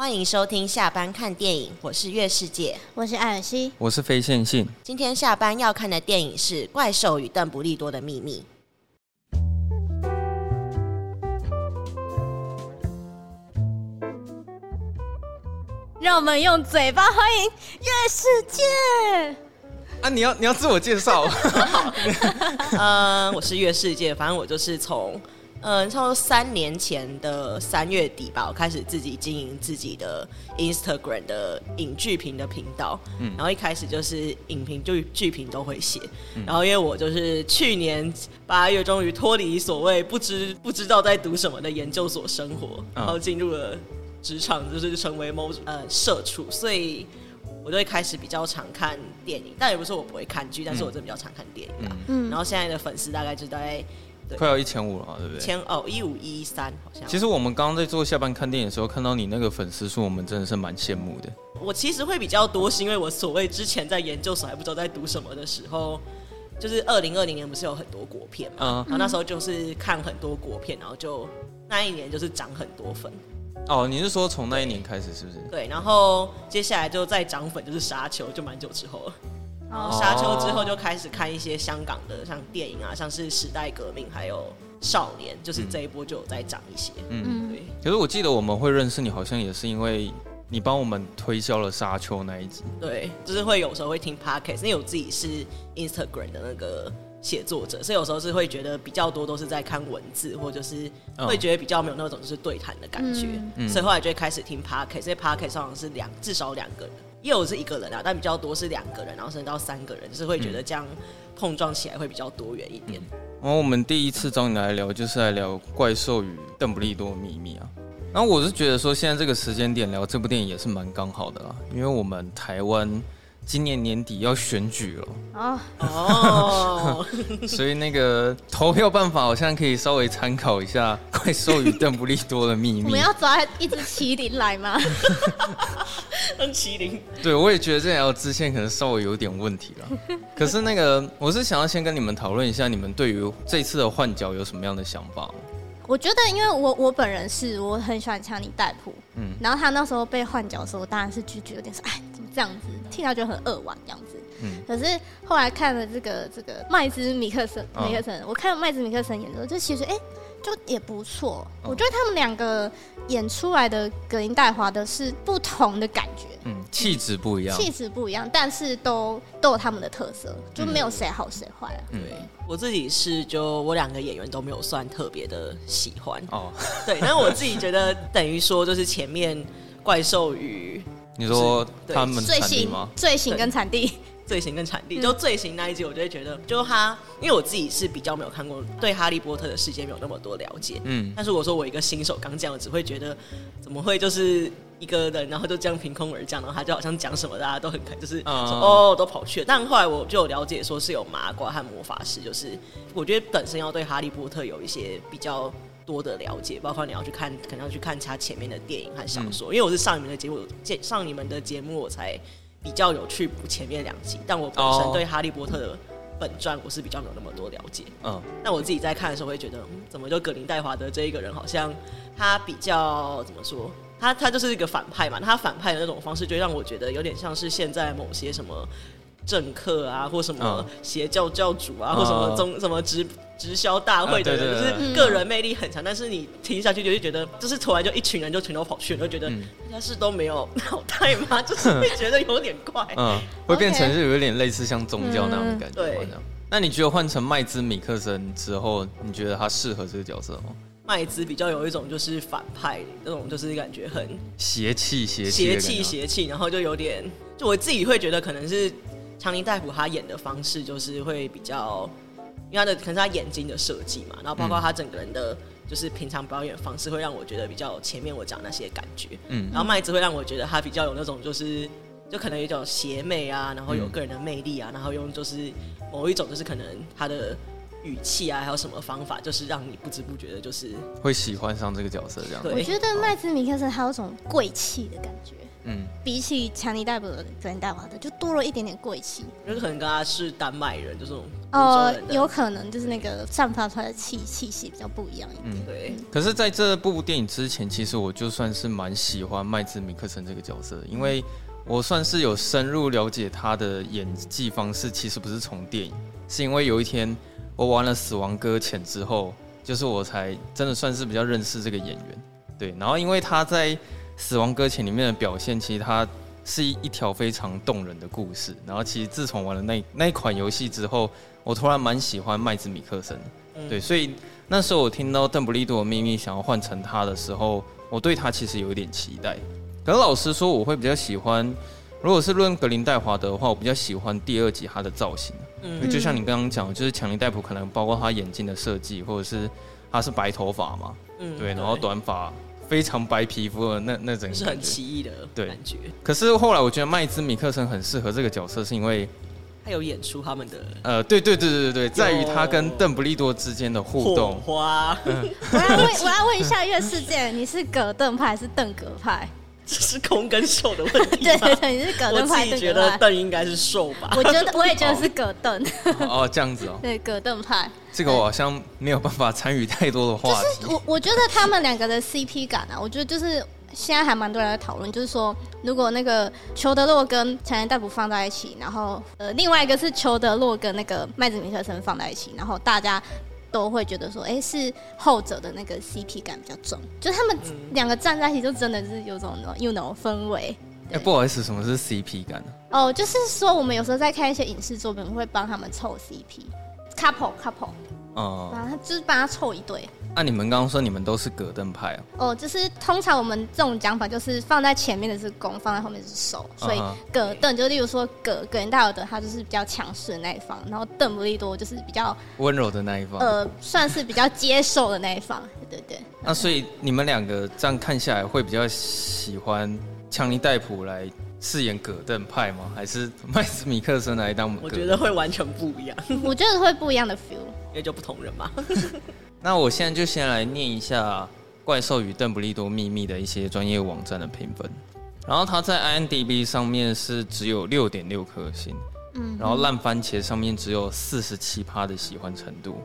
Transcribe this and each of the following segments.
欢迎收听下班看电影，我是月世界，我是艾尔西，我是非线性。今天下班要看的电影是《怪兽与邓布利多的秘密》。让我们用嘴巴欢迎月世界。啊，你要你要自我介绍？嗯，我是月世界，反正我就是从。嗯，差不多三年前的三月底吧，我开始自己经营自己的 Instagram 的影剧评的频道。嗯，然后一开始就是影评，就剧评都会写。嗯、然后因为我就是去年八月终于脱离所谓不知不知道在读什么的研究所生活，然后进入了职场，就是成为某呃社畜，所以我就会开始比较常看电影。但也不是我不会看剧，但是我真的比较常看电影。嗯，然后现在的粉丝大概就在。快要一千五了嘛，对不对？千哦，一五一三好像。其实我们刚刚在做下班看电影的时候，看到你那个粉丝数，我们真的是蛮羡慕的。我其实会比较多，是因为我所谓之前在研究所还不知道在读什么的时候，就是二零二零年不是有很多国片嘛，嗯、然后那时候就是看很多国片，然后就那一年就是涨很多粉。哦，你是说从那一年开始是不是？对，然后接下来就再涨粉，就是沙丘，就蛮久之后了。然后沙丘之后就开始看一些香港的，像电影啊，像是《时代革命》，还有《少年》，就是这一波就有在涨一些。嗯，对。可是我记得我们会认识你，好像也是因为你帮我们推销了沙丘那一集。对，就是会有时候会听 Podcast，因为我自己是 Instagram 的那个写作者，所以有时候是会觉得比较多都是在看文字，或者是会觉得比较没有那种就是对谈的感觉。嗯。所以后来就会开始听 Podcast，所以 Podcast 好像是两至少两个人。也有是一个人啊，但比较多是两个人，然后甚至到三个人，就是会觉得这样碰撞起来会比较多元一点。然后、嗯、我们第一次找你来聊，就是来聊《怪兽与邓布利多的秘密》啊。然后我是觉得说，现在这个时间点聊这部电影也是蛮刚好的啦，因为我们台湾。今年年底要选举了哦哦，所以那个投票办法好像可以稍微参考一下《怪兽与邓布利多的秘密》。我们要抓一只麒麟来吗？当麒麟？对，我也觉得这条支线可能稍微有点问题了。可是那个，我是想要先跟你们讨论一下，你们对于这次的换角有什么样的想法？我觉得，因为我我本人是我很喜欢强尼戴普，嗯，然后他那时候被换角的时候，我当然是拒绝，有点说，哎，这样子？听到就很扼腕这样子。嗯，可是后来看了这个这个麦兹米克森，米克森，哦、我看了麦兹米克森演的时候，就其实哎。欸就也不错，哦、我觉得他们两个演出来的葛林戴华的是不同的感觉，嗯，气质不一样，气质不一样，但是都都有他们的特色，就没有谁好谁坏啊。对，我自己是就我两个演员都没有算特别的喜欢。哦，对，但是我自己觉得等于说就是前面怪兽与你说他们罪行吗？罪行跟产地。罪行跟产地，就罪行那一集，我就会觉得，就他，因为我自己是比较没有看过，对哈利波特的世界没有那么多了解，嗯，但是我说我一个新手刚这样，只会觉得怎么会就是一个人，然后就这样凭空而降，然后他就好像讲什么大家都很开，就是说哦都跑去了，但后来我就有了解说是有麻瓜和魔法师，就是我觉得本身要对哈利波特有一些比较多的了解，包括你要去看，可能要去看他前面的电影和小说，嗯、因为我是上你们的节目，上你们的节目我才。比较有去补前面两集，但我本身对哈利波特的本传我是比较没有那么多了解。嗯，那我自己在看的时候会觉得，嗯，怎么就葛林戴华德这一个人好像他比较怎么说？他他就是一个反派嘛，他反派的那种方式就让我觉得有点像是现在某些什么。政客啊，或什么邪教教主啊，或什么宗什么直直销大会的人，就是个人魅力很强。但是你听下去就会觉得，就是突然就一群人就全都跑去了，就觉得大家是都没有脑袋吗？就是会觉得有点怪，嗯，会变成是有一点类似像宗教那样的感觉。对，那你觉得换成麦兹米克森之后，你觉得他适合这个角色吗？麦兹比较有一种就是反派那种，就是感觉很邪气邪邪气邪气，然后就有点，就我自己会觉得可能是。强尼戴普他演的方式就是会比较，因为他的可能是他眼睛的设计嘛，然后包括他整个人的，就是平常表演方式会让我觉得比较前面我讲那些感觉，嗯，然后麦子会让我觉得他比较有那种就是，就可能有一种邪魅啊，然后有个人的魅力啊，然后用就是某一种就是可能他的语气啊，还有什么方法，就是让你不知不觉的，就是会喜欢上这个角色这样。对，我觉得麦兹米克森他有种贵气的感觉。嗯，比起强尼戴普的格林戴华德就多了一点点贵气。就是可能跟他是丹麦人，就是哦，有可能就是那个散发出来的气气息比较不一样一点。嗯，对。可是在这部电影之前，其实我就算是蛮喜欢麦兹米克森这个角色，因为我算是有深入了解他的演技方式。其实不是从电影，是因为有一天我玩了《死亡搁浅》之后，就是我才真的算是比较认识这个演员。对，然后因为他在《死亡搁浅》里面的表现，其实它是一一条非常动人的故事。然后，其实自从玩了那那一款游戏之后，我突然蛮喜欢麦兹米克森。对，所以那时候我听到邓布利多的秘密想要换成他的时候，我对他其实有一点期待。可是老实说，我会比较喜欢，如果是论格林戴华德的话，我比较喜欢第二集他的造型。嗯，就像你刚刚讲，就是强尼戴普可能包括他眼镜的设计，或者是他是白头发嘛，嗯，对，然后短发。非常白皮肤的那那种是很奇异的感觉。可是后来我觉得麦兹米克森很适合这个角色，是因为他有演出他们的呃，对对对对对，在于他跟邓布利多之间的互动。火花。嗯、我要问，我要问一下月世界，你是葛邓派还是邓格派？这是空跟瘦的问题。对对对，你是葛邓派。我自己觉得邓应该是瘦吧。我觉得我也觉得是葛邓。哦，这样子哦。对，葛邓派。这个我好像没有办法参与太多的话题。就是我我觉得他们两个的 CP 感啊，我觉得就是现在还蛮多人在讨论，就是说如果那个裘德洛跟强尼戴普放在一起，然后呃另外一个是裘德洛跟那个麦子米克森放在一起，然后大家。都会觉得说，哎，是后者的那个 CP 感比较重，就他们两个站在一起，就真的是有种那种 you know 氛围。哎，不好意思，什么是 CP 感呢？哦，就是说我们有时候在看一些影视作品，会帮他们凑 CP，couple couple，哦，然后就是帮他凑一对。那、啊、你们刚刚说你们都是葛邓派哦？哦，就是通常我们这种讲法，就是放在前面的是攻，放在后面是守，所以葛邓就例如说葛葛林戴尔德，他就是比较强势的那一方，然后邓布利多就是比较温柔的那一方，呃，算是比较接受的那一方，对对對。那所以你们两个这样看下来，会比较喜欢强尼戴普来饰演葛邓派吗？还是麦斯米克森来当？我觉得会完全不一样，我觉得会不一样的 feel，因为就不同人嘛。那我现在就先来念一下《怪兽与邓布利多秘密》的一些专业网站的评分，然后它在 IMDB 上面是只有六点六颗星，嗯，然后烂番茄上面只有四十七趴的喜欢程度，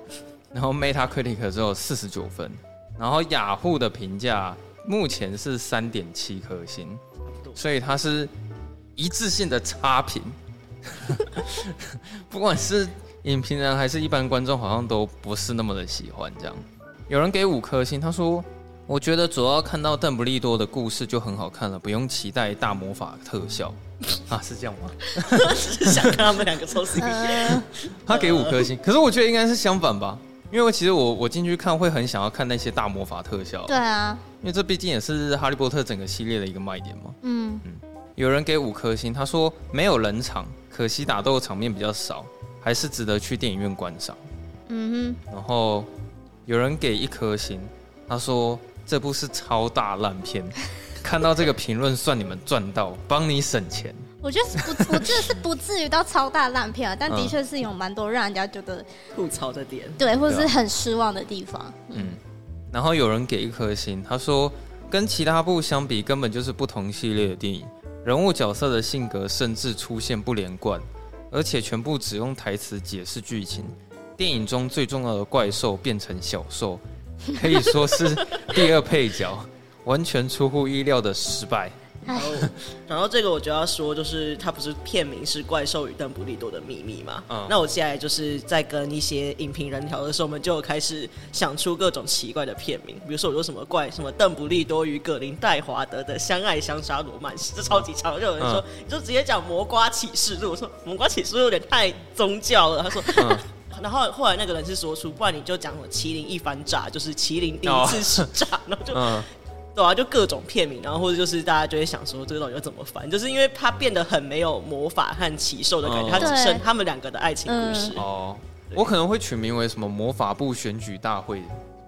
然后 Metacritic 只有四十九分，然后雅虎的评价目前是三点七颗星，所以它是一致性的差评，不管是。影评人还是一般观众好像都不是那么的喜欢这样。有人给五颗星，他说：“我觉得主要看到邓布利多的故事就很好看了，不用期待大魔法特效。”啊，是这样吗？是想看他们两个抽 CP。他给五颗星，可是我觉得应该是相反吧，因为其实我我进去看会很想要看那些大魔法特效。对啊，因为这毕竟也是哈利波特整个系列的一个卖点嘛。嗯嗯。有人给五颗星，他说没有冷场，可惜打斗场面比较少。还是值得去电影院观赏。嗯哼。然后有人给一颗星，他说这部是超大烂片。看到这个评论，算你们赚到，帮你省钱。我觉得是不，我觉得是不至于到超大烂片啊，但的确是有蛮多让人家觉得吐槽的点，对，或者是很失望的地方。嗯。嗯，然后有人给一颗星，他说跟其他部相比，根本就是不同系列的电影，人物角色的性格甚至出现不连贯。而且全部只用台词解释剧情，电影中最重要的怪兽变成小兽，可以说是第二配角，完全出乎意料的失败。然后，然后这个我就要说，就是它不是片名是《怪兽与邓布利多的秘密》嘛？嗯。那我接下来就是在跟一些影评人聊的时候，我们就开始想出各种奇怪的片名，比如说我说什么怪什么邓布利多与葛林戴华德的相爱相杀罗曼史，这超级长。就有人说，你就直接讲《魔瓜启示录》，我说《魔瓜启示录》有点太宗教了。他说，嗯、然后后来那个人是说出，不然你就讲什么麒麟一番炸，就是麒麟第一次是炸，哦、然后就。嗯对啊，就各种片名，然后或者就是大家就会想说，这个到底要怎么翻？就是因为它变得很没有魔法和奇兽的感觉，它、哦、只剩他们两个的爱情故事。哦，对我可能会取名为什么魔法部选举大会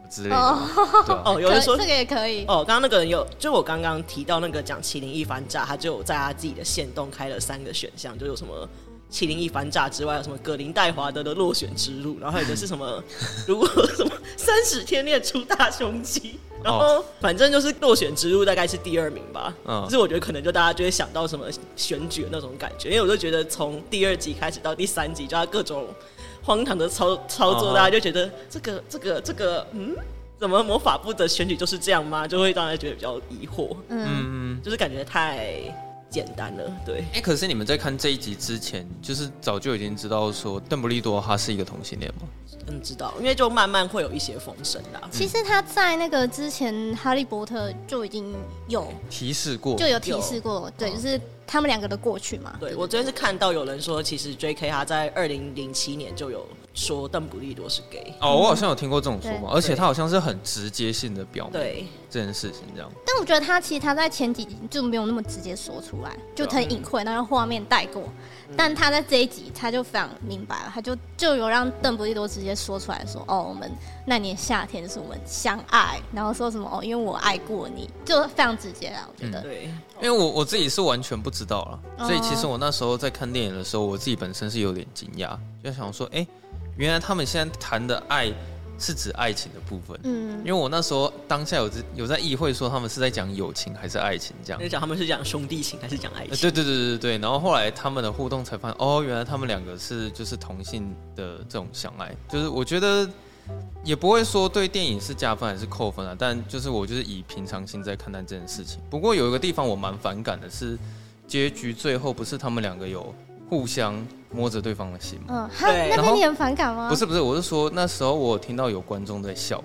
之类的。哦，对啊、哦，有人说这个也可以。哦，刚刚那个人有，就我刚刚提到那个讲麒麟一番炸，他就有在他自己的线动开了三个选项，就有什么麒麟一番炸之外，有什么葛林戴华德的落选之路，然后还有的是什么，如果什么三十天练出大胸肌，然后反正就是落选之路大概是第二名吧。嗯，就是我觉得可能就大家就会想到什么选举的那种感觉，因为我就觉得从第二集开始到第三集，就他各种荒唐的操操作，大家就觉得这个这个这个嗯。怎么魔法部的选举就是这样吗？就会让人觉得比较疑惑。嗯，就是感觉太简单了。对。哎、欸，可是你们在看这一集之前，就是早就已经知道说邓布利多他是一个同性恋吗？嗯，知道，因为就慢慢会有一些风声啦。其实他在那个之前《哈利波特》就已经有提示过，就有提示过，有对，就是他们两个的过去嘛。对，我昨天是看到有人说，其实 J.K. 他在二零零七年就有。说邓布利多是 gay 哦，我好像有听过这种说法，而且他好像是很直接性的表明对这件事情这样。但我觉得他其实他在前几集就没有那么直接说出来，就很隐晦，那个画面带过。但他在这一集他就非常明白了，他就就有让邓布利多直接说出来说：“哦，我们那年夏天是我们相爱，然后说什么哦，因为我爱过你，就非常直接啊。”我觉得，对，因为我我自己是完全不知道了，所以其实我那时候在看电影的时候，我自己本身是有点惊讶，就想说：“哎。”原来他们现在谈的爱是指爱情的部分，嗯，因为我那时候当下有在有在议会说他们是在讲友情还是爱情这样，在讲他们是讲兄弟情还是讲爱情？对对对对对，然后后来他们的互动才发现，哦，原来他们两个是就是同性的这种相爱，就是我觉得也不会说对电影是加分还是扣分啊，但就是我就是以平常心在看待这件事情。不过有一个地方我蛮反感的是，结局最后不是他们两个有。互相摸着对方的心嘛？嗯，对。那边你很反感吗？不是不是，我是说那时候我听到有观众在笑，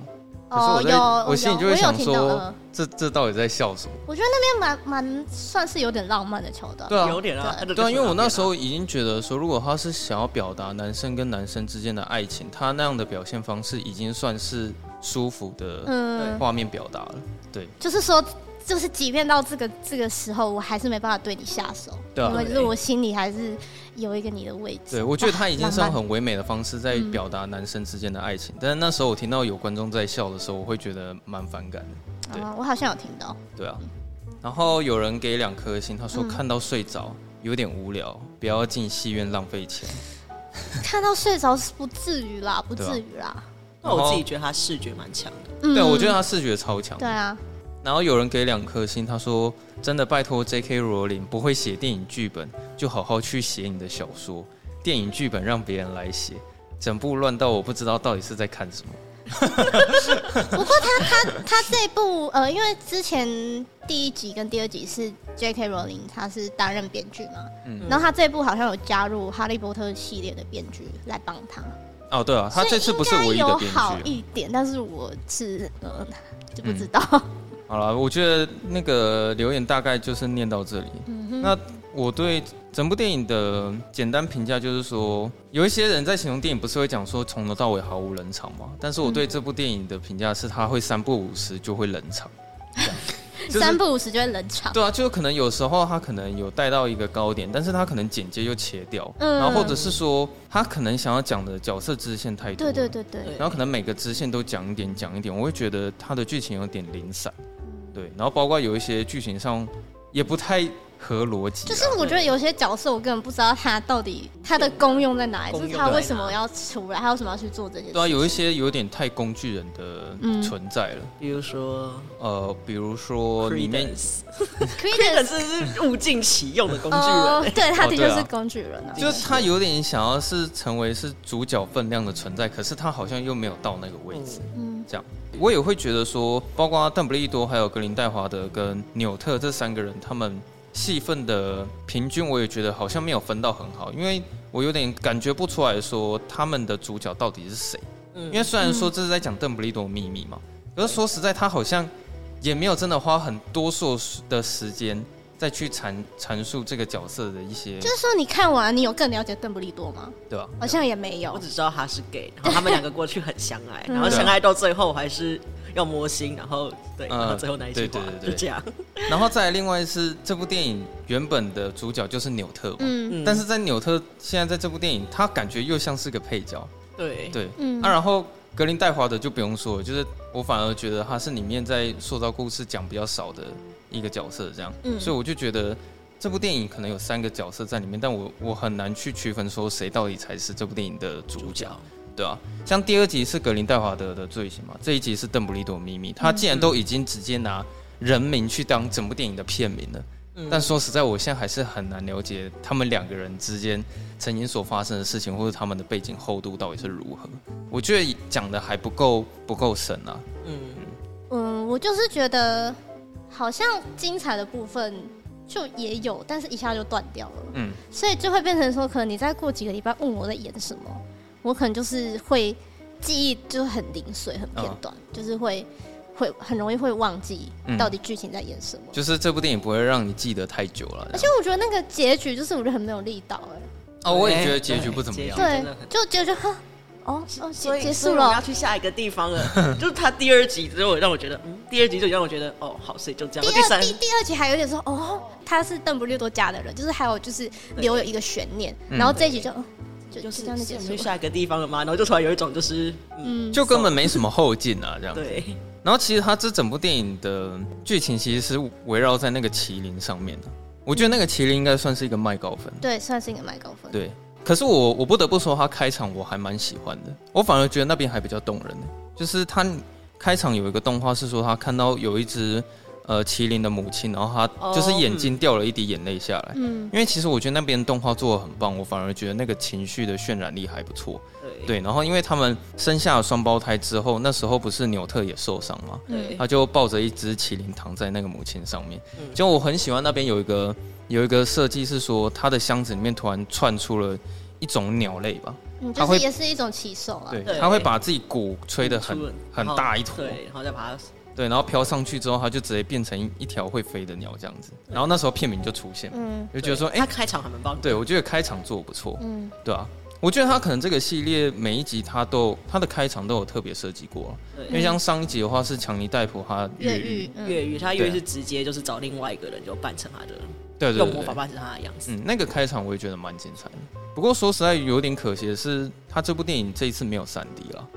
可是我在我心里就会想说，这这到底在笑什么？我觉得那边蛮蛮算是有点浪漫的桥段，对啊，有点啊，对啊，因为我那时候已经觉得说，如果他是想要表达男生跟男生之间的爱情，他那样的表现方式已经算是舒服的画面表达了，对，就是说。就是，即便到这个这个时候，我还是没办法对你下手，对啊，因为就是我心里还是有一个你的位置。对，我觉得他已经是用很唯美的方式在表达男生之间的爱情，嗯、但是那时候我听到有观众在笑的时候，我会觉得蛮反感的。对、啊，我好像有听到。对啊，然后有人给两颗星，他说看到睡着有点无聊，不要进戏院浪费钱。看到睡着是不至于啦，不至于啦。那我自己觉得他视觉蛮强的。嗯、对，我觉得他视觉超强。对啊。然后有人给两颗星，他说：“真的拜托 J.K. 罗琳不会写电影剧本，就好好去写你的小说。电影剧本让别人来写，整部乱到我不知道到底是在看什么。”不过他他他这部呃，因为之前第一集跟第二集是 J.K. 罗琳他是担任编剧嘛，嗯，然后他这部好像有加入哈利波特系列的编剧来帮他。哦，对啊，他这次不是唯一的编剧。有好一点，但是我是呃就不知道。嗯好了，我觉得那个留言大概就是念到这里。嗯、那我对整部电影的简单评价就是说，有一些人在形容电影不是会讲说从头到尾毫无冷场吗？但是我对这部电影的评价是，它 会三不五时就会冷场。就是、三不五时就会冷场。对啊，就可能有时候他可能有带到一个高点，但是他可能剪接又切掉，嗯、然后或者是说他可能想要讲的角色支线太多，对对对对，然后可能每个支线都讲一点讲一点，我会觉得他的剧情有点零散。对，然后包括有一些剧情上也不太合逻辑。就是我觉得有些角色我根本不知道他到底他的功用在哪里，就是他为什么要出来，他为什么要去做这些事。对啊，有一些有点太工具人的存在了。比如说，呃，比如说里面，Credence 是物尽其用的工具人，对，他的确是工具人啊。就是他有点想要是成为是主角分量的存在，可是他好像又没有到那个位置，嗯，这样。我也会觉得说，包括邓布利多、还有格林戴华德跟纽特这三个人，他们戏份的平均，我也觉得好像没有分到很好，因为我有点感觉不出来说他们的主角到底是谁。因为虽然说这是在讲邓布利多秘密嘛，可是说实在，他好像也没有真的花很多数的时间。再去阐阐述这个角色的一些，就是说你看完，你有更了解邓布利多吗？对吧？好像也没有。我只知道他是 gay，然后他们两个过去很相爱，然后相爱到最后还是要摸心，然后对，然后最后那一句话就这样。然后再另外是这部电影原本的主角就是纽特嘛，嗯，但是在纽特现在在这部电影，他感觉又像是个配角，对对，嗯，啊，然后格林戴华德就不用说了，就是我反而觉得他是里面在塑造故事讲比较少的。一个角色这样，嗯，所以我就觉得这部电影可能有三个角色在里面，但我我很难去区分说谁到底才是这部电影的主角，主角。对啊，像第二集是格林戴华德的罪行嘛，这一集是邓布利多秘密，他既然都已经直接拿人名去当整部电影的片名了，嗯、但说实在，我现在还是很难了解他们两个人之间曾经所发生的事情，或者他们的背景厚度到底是如何。我觉得讲的还不够不够深啊。嗯。嗯，我就是觉得好像精彩的部分。就也有，但是一下就断掉了。嗯，所以就会变成说，可能你再过几个礼拜问我在演什么，我可能就是会记忆就很零碎、很片段，哦、就是会会很容易会忘记到底剧情在演什么、嗯。就是这部电影不会让你记得太久了。而且我觉得那个结局就是我觉得很没有力道哎、欸。哦，我也觉得结局不怎么样。对，就结局哈。哦，所以结束了，要去下一个地方了。就是他第二集之后让我觉得，嗯，第二集就让我觉得，哦，好，所以就这样。第二第第二集还有点说，哦，他是邓布利多家的人，就是还有就是留有一个悬念。然后这一集就就就是这样的结束。去下一个地方了吗？然后就突然有一种就是，嗯，就根本没什么后劲啊，这样。对。然后其实他这整部电影的剧情其实是围绕在那个麒麟上面的。我觉得那个麒麟应该算是一个麦高分。对，算是一个麦高分。对。可是我我不得不说，他开场我还蛮喜欢的。我反而觉得那边还比较动人。就是他开场有一个动画是说，他看到有一只呃麒麟的母亲，然后她就是眼睛掉了一滴眼泪下来。嗯，因为其实我觉得那边动画做的很棒，我反而觉得那个情绪的渲染力还不错。对，然后因为他们生下了双胞胎之后，那时候不是纽特也受伤吗？对，他就抱着一只麒麟躺在那个母亲上面。就我很喜欢那边有一个。有一个设计是说，他的箱子里面突然窜出了一种鸟类吧，嗯，就是也是一种奇兽啊。对，他会把自己鼓吹得很很大一坨，对，然后再把它，对，然后飘上去之后，它就直接变成一条会飞的鸟这样子。然后那时候片名就出现，嗯，就觉得说，哎，它开场还蛮棒。对，我觉得开场做得不错，嗯，对啊。我觉得他可能这个系列每一集他都他的开场都有特别设计过，因为像上一集的话是强尼戴普他越狱，越狱他越狱是直接就是找另外一个人就扮成他的，对，用魔法扮成他的样子。嗯，那个开场我也觉得蛮精彩的。不过说实在有点可惜的是，他这部电影这一次没有三 D 了。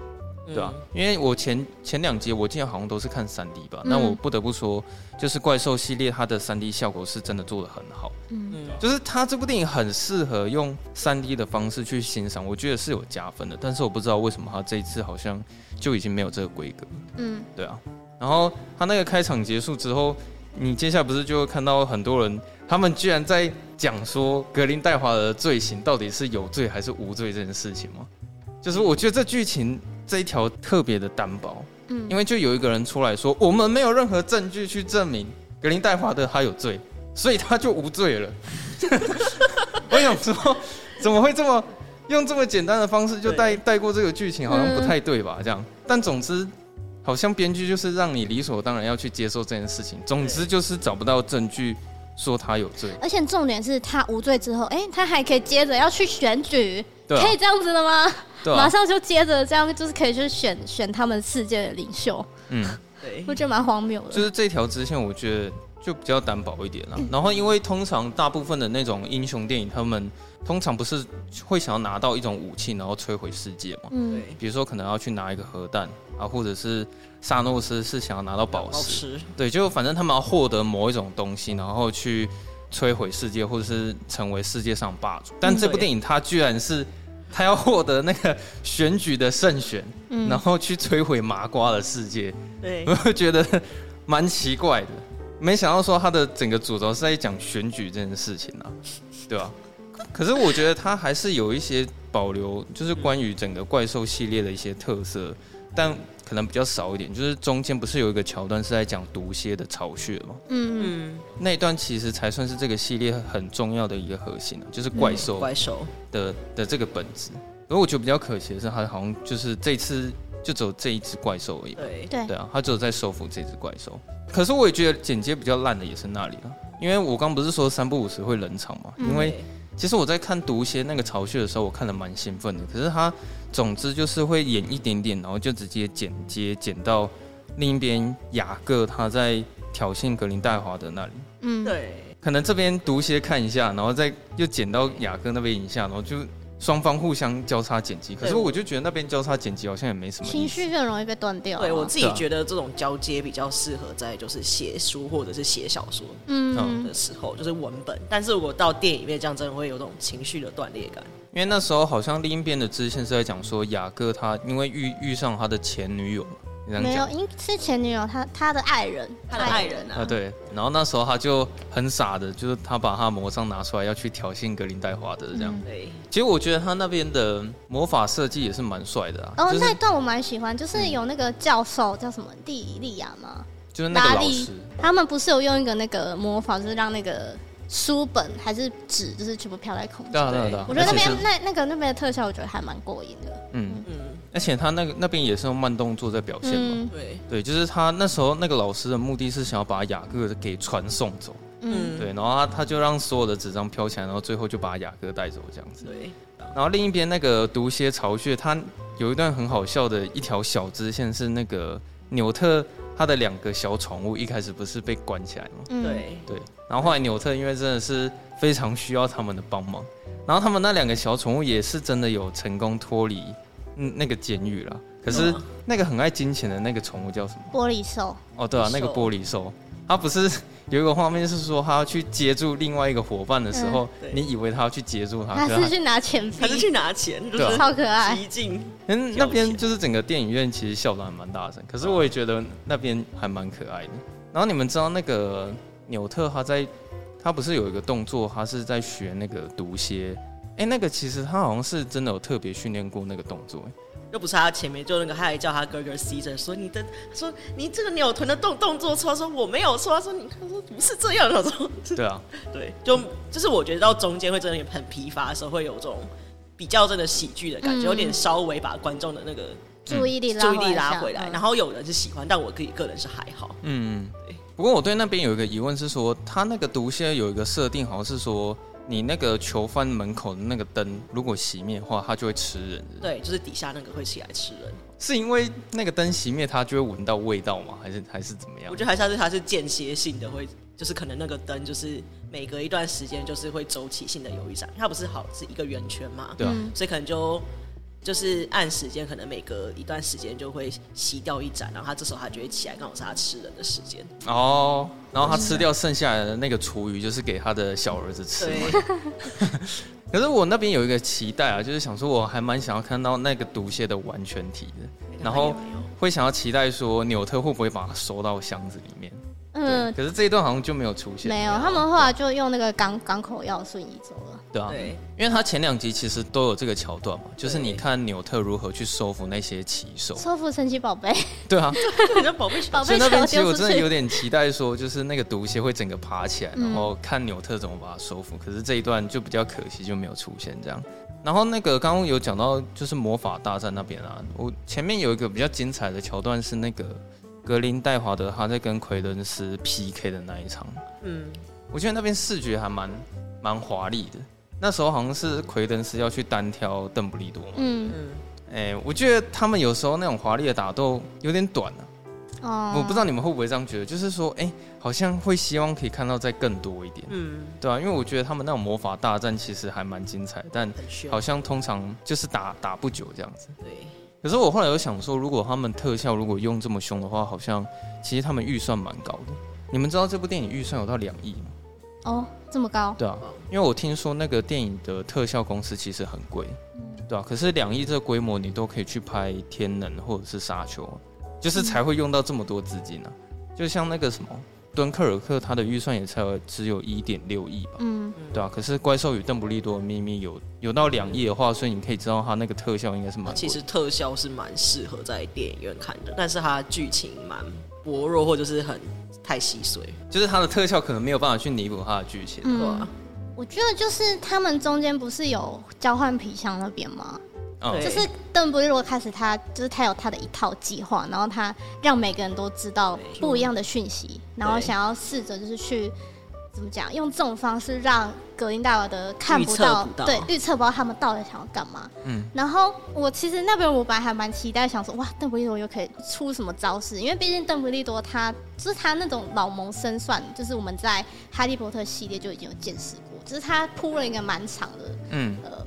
对啊，因为我前前两集我记得好像都是看三 D 吧，那、嗯、我不得不说，就是怪兽系列它的三 D 效果是真的做的很好，嗯，就是它这部电影很适合用三 D 的方式去欣赏，我觉得是有加分的，但是我不知道为什么它这一次好像就已经没有这个规格，嗯，对啊，然后它那个开场结束之后，你接下来不是就会看到很多人，他们居然在讲说格林戴华的罪行到底是有罪还是无罪这件事情吗？就是我觉得这剧情。这一条特别的单薄，嗯，因为就有一个人出来说，我们没有任何证据去证明格林戴华德他有罪，所以他就无罪了。我想说，怎么会这么用这么简单的方式就带带过这个剧情，好像不太对吧？这样，但总之，好像编剧就是让你理所当然要去接受这件事情。总之就是找不到证据说他有罪，而且重点是他无罪之后，哎，他还可以接着要去选举。對啊、可以这样子的吗？啊、马上就接着这样，就是可以去选选他们世界的领袖。嗯，对，我觉得蛮荒谬的。就是这条支线，我觉得就比较单薄一点了。嗯、然后，因为通常大部分的那种英雄电影，他们通常不是会想要拿到一种武器，然后摧毁世界嘛？嗯，对。比如说，可能要去拿一个核弹啊，或者是萨诺斯是想要拿到宝石。对，就反正他们要获得某一种东西，然后去。摧毁世界，或者是成为世界上霸主，但这部电影它居然是他要获得那个选举的胜选，嗯、然后去摧毁麻瓜的世界，对，我会觉得蛮奇怪的。没想到说他的整个主轴是在讲选举这件事情啊，对吧？可是我觉得他还是有一些保留，就是关于整个怪兽系列的一些特色，但。可能比较少一点，就是中间不是有一个桥段是在讲毒蝎的巢穴吗？嗯嗯，那一段其实才算是这个系列很重要的一个核心啊，就是怪兽怪兽的的这个本质。而我觉得比较可惜的是，它好像就是这次就只有这一只怪兽而已。对对对啊，它只有在收服这只怪兽。可是我也觉得剪接比较烂的也是那里了，因为我刚不是说三不五时会冷场嘛，因为。其实我在看毒蝎那个巢穴的时候，我看得蛮兴奋的。可是他，总之就是会演一点点，然后就直接剪接剪到另一边雅各他在挑衅格林戴华的那里。嗯，对。可能这边毒蝎看一下，然后再又剪到雅各那边一下，然后就双方互相交叉剪辑。可是我就觉得那边交叉剪辑好像也没什么情绪更容易被断掉。对我自己觉得这种交接比较适合在就是写书或者是写小说嗯的时候，就是文本。但是如果到电影里面，这样真的会有种情绪的断裂感。因为那时候好像另一边的支线是在讲说雅各他因为遇遇上他的前女友。没有，因是前女友，他他的爱人，他的爱人啊，啊。对，然后那时候他就很傻的，就是他把他魔杖拿出来要去挑衅格林戴华的这样。对、嗯，其实我觉得他那边的魔法设计也是蛮帅的啊。哦，就是、那一段我蛮喜欢，就是有那个教授、嗯、叫什么蒂莉亚吗？就是那个老师，他们不是有用一个那个魔法，就是让那个。书本还是纸，就是全部飘在空中。对啊，对啊，对啊。我觉得那边那那个那边的特效，我觉得还蛮过瘾的。嗯嗯。而且他那个那边也是用慢动作在表现嘛。嗯、对对，就是他那时候那个老师的目的是想要把雅各给传送走。嗯。对，然后他他就让所有的纸张飘起来，然后最后就把雅各带走这样子。对。然后另一边那个毒蝎巢穴，它有一段很好笑的一条小支线是那个纽特。他的两个小宠物一开始不是被关起来吗？嗯、对对，然后后来纽特因为真的是非常需要他们的帮忙，然后他们那两个小宠物也是真的有成功脱离嗯那个监狱了。可是那个很爱金钱的那个宠物叫什么？玻璃兽。哦，对啊，那个玻璃兽。它不是有一个画面是说它要去接住另外一个伙伴的时候，嗯、你以为它要去接住它，它是去拿钱，它是去拿钱，对、啊，超可爱。嗯，那边就是整个电影院其实笑得还蛮大声，可是我也觉得那边还蛮可爱的。然后你们知道那个纽特他在他不是有一个动作，他是在学那个毒蝎，哎、欸，那个其实他好像是真的有特别训练过那个动作。又不是他前面就那个，他还叫他哥哥 Caesar 说你的，说你这个扭臀的动动作错，说我没有错，他说你他说不是这样的，他说对啊，对，就就是我觉得到中间会真的很疲乏的时候，会有种比较真的喜剧的感觉，嗯、有点稍微把观众的那个注意力注意力拉回来，然后有人是喜欢，但我自己个人是还好，嗯，对。不过我对那边有一个疑问是说，他那个毒蝎有一个设定，好像是说。你那个囚犯门口的那个灯，如果熄灭的话，它就会吃人？对，就是底下那个会起来吃人。是因为那个灯熄灭，它就会闻到味道吗？还是还是怎么样？我觉得还是它是间歇性的，会就是可能那个灯就是每隔一段时间就是会周期性的有一盏，它不是好是一个圆圈嘛？对啊，所以可能就。就是按时间，可能每隔一段时间就会熄掉一盏，然后他这时候他就会起来，刚好是他吃人的时间。哦，然后他吃掉剩下来的那个厨余，就是给他的小儿子吃。对 可是我那边有一个期待啊，就是想说我还蛮想要看到那个毒蝎的完全体的，然后会想要期待说纽特会不会把它收到箱子里面。嗯，可是这一段好像就没有出现。没有，他们后来就用那个港港口药瞬移走了。对啊，对，因为他前两集其实都有这个桥段嘛，就是你看纽特如何去收服那些骑手，收服神奇宝贝。对啊，宝贝宝贝。所以那边其实我真的有点期待，说就是那个毒蝎会整个爬起来，然后看纽特怎么把它收服。可是这一段就比较可惜，就没有出现这样。然后那个刚刚有讲到，就是魔法大战那边啊，我前面有一个比较精彩的桥段是那个。格林戴华德他在跟奎伦斯 PK 的那一场，嗯，我觉得那边视觉还蛮蛮华丽的。那时候好像是奎登斯要去单挑邓布利多嘛，嗯嗯，哎、欸，我觉得他们有时候那种华丽的打斗有点短啊。哦，我不知道你们会不会这样觉得，就是说，哎、欸，好像会希望可以看到再更多一点，嗯，对啊，因为我觉得他们那种魔法大战其实还蛮精彩，但好像通常就是打打不久这样子，对。可是我后来有想说，如果他们特效如果用这么凶的话，好像其实他们预算蛮高的。你们知道这部电影预算有到两亿吗？哦，这么高？对啊，因为我听说那个电影的特效公司其实很贵，对啊。可是两亿这个规模，你都可以去拍《天能》或者是《沙丘》，就是才会用到这么多资金呢、啊。就像那个什么。敦刻尔克，它的预算也才只有一点六亿吧，嗯，对啊。可是《怪兽与邓布利多的秘密》有有到两亿的话，所以你可以知道它那个特效应该是蛮。其实特效是蛮适合在电影院看的，但是它剧情蛮薄弱，或者是很太细碎，就是它的特效可能没有办法去弥补它的剧情。嗯，我觉得就是他们中间不是有交换皮箱那边吗？就是邓布利多开始，他就是他有他的一套计划，然后他让每个人都知道不一样的讯息，然后想要试着就是去怎么讲，用这种方式让格林戴华德看不到，不到对，预测不到他们到底想要干嘛。嗯，然后我其实那边我本来还蛮期待，想说哇，邓布利多又可以出什么招式，因为毕竟邓布利多他就是他那种老谋深算，就是我们在哈利波特系列就已经有见识过，就是他铺了一个蛮长的，嗯，呃。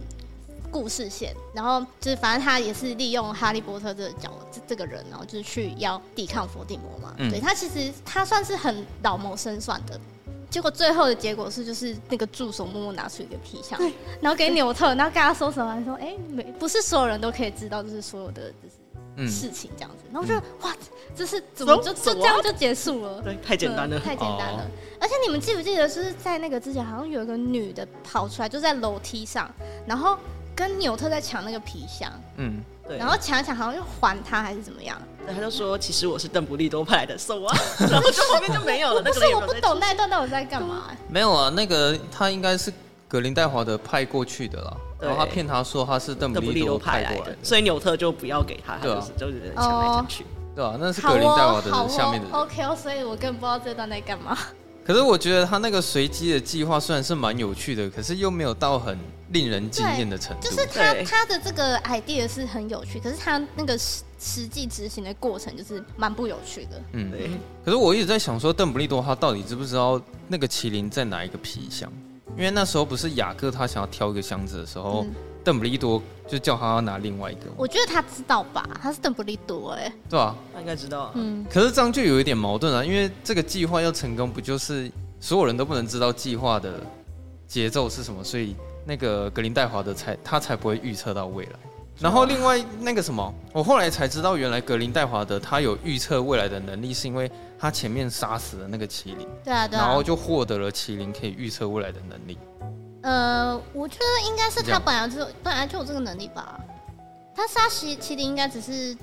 故事线，然后就是反正他也是利用哈利波特这个角这这个人，然后就是去要抵抗伏地魔嘛。嗯、对他其实他算是很老谋深算的，结果最后的结果是就是那个助手默默拿出一个皮箱，对然后给纽特，然后跟他说什么？说哎，没不是所有人都可以知道，就是所有的就是。事情这样子，然后我就哇，这是怎么就就这样就结束了？对，太简单了，太简单了。而且你们记不记得，就是在那个之前，好像有一个女的跑出来，就在楼梯上，然后跟纽特在抢那个皮箱。嗯，对。然后抢一抢，好像又还他还是怎么样？对，他就说其实我是邓布利多派来的手啊，然后就后面就没有了。那不是我不懂那一段到底在干嘛？没有啊，那个他应该是格林戴华德派过去的啦。然后他骗他说他是邓布利多派过来的，所以纽特就不要给他，他就是就是抢来抢去，对啊，那是格林戴华德下面的人。OK 哦，所以我更不知道这段在干嘛。可是我觉得他那个随机的计划虽然是蛮有趣的，可是又没有到很令人惊艳的程度。就是他他的这个 idea 是很有趣，可是他那个实实际执行的过程就是蛮不有趣的。嗯，对。可是我一直在想说，邓布利多他到底知不知道那个麒麟在哪一个皮箱？因为那时候不是雅各他想要挑一个箱子的时候，邓、嗯、布利多就叫他要拿另外一个。我觉得他知道吧，他是邓布利多哎，对啊，他应该知道、啊。嗯，可是这样就有一点矛盾啊，因为这个计划要成功，不就是所有人都不能知道计划的节奏是什么，所以那个格林戴华德才他才不会预测到未来。然后另外那个什么，我后来才知道，原来格林戴华德他有预测未来的能力，是因为他前面杀死了那个麒麟，对啊，对啊，然后就获得了麒麟可以预测未来的能力。呃，我觉得应该是他本来就本来就有这个能力吧。他杀麒麒麟应该只是。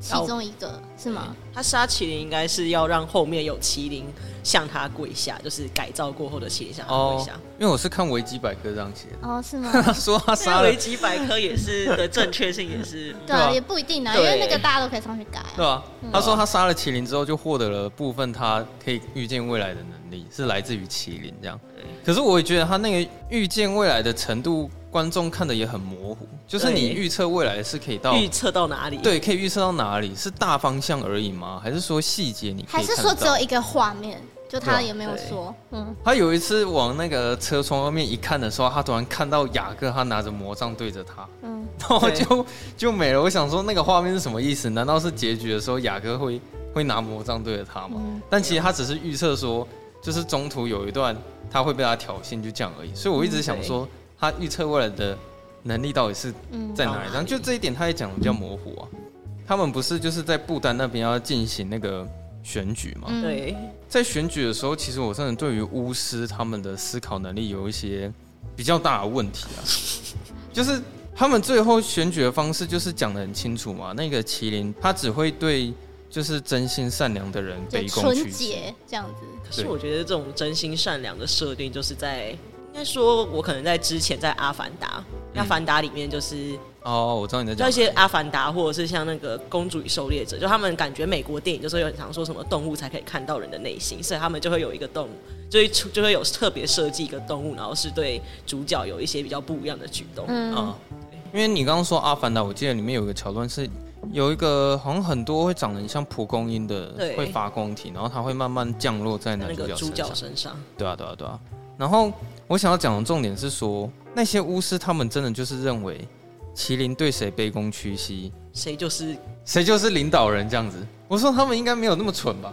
其中一个是吗？他杀麒麟应该是要让后面有麒麟向他跪下，就是改造过后的麒麟向他跪下。哦，因为我是看维基百科这样写的。哦，是吗？他 说他杀维基百科也是的正确性也是对啊，也不一定啊，因为那个大家都可以上去改。对啊，他说他杀了麒麟之后，就获得了部分他可以预见未来的能力，是来自于麒麟这样。可是我也觉得他那个预见未来的程度。观众看的也很模糊，就是你预测未来是可以到预测到哪里？对，可以预测到哪里？是大方向而已吗？还是说细节你可以？还是说只有一个画面？就他也没有说。嗯，他有一次往那个车窗外面一看的时候，他突然看到雅各，他拿着魔杖对着他，嗯，然后就就没了。我想说那个画面是什么意思？难道是结局的时候雅各会会拿魔杖对着他吗？嗯，但其实他只是预测说，就是中途有一段他会被他挑衅，就这样而已。所以我一直想说。他预测未来的能力到底是在哪里？然后就这一点，他也讲的比较模糊啊。他们不是就是在不丹那边要进行那个选举吗？对，在选举的时候，其实我真的对于巫师他们的思考能力有一些比较大的问题啊。就是他们最后选举的方式就是讲的很清楚嘛，那个麒麟他只会对就是真心善良的人卑躬屈膝这样子。可是我觉得这种真心善良的设定就是在。应该说，我可能在之前在《阿凡达》《阿凡达》里面就是哦，我知道你在讲就一些《阿凡达》，或者是像那个《公主与狩猎者》，就他们感觉美国电影就是有很常说什么动物才可以看到人的内心，所以他们就会有一个动物，就会就会有特别设计一个动物，然后是对主角有一些比较不一样的举动啊。因为你刚刚说《阿凡达》，我记得里面有一个桥段是有一个好像很多会长得很像蒲公英的，会发光体，然后它会慢慢降落在那个主角身上。对啊，对啊，对啊。然后我想要讲的重点是说，那些巫师他们真的就是认为麒麟对谁卑躬屈膝，谁就是谁就是领导人这样子。我说他们应该没有那么蠢吧？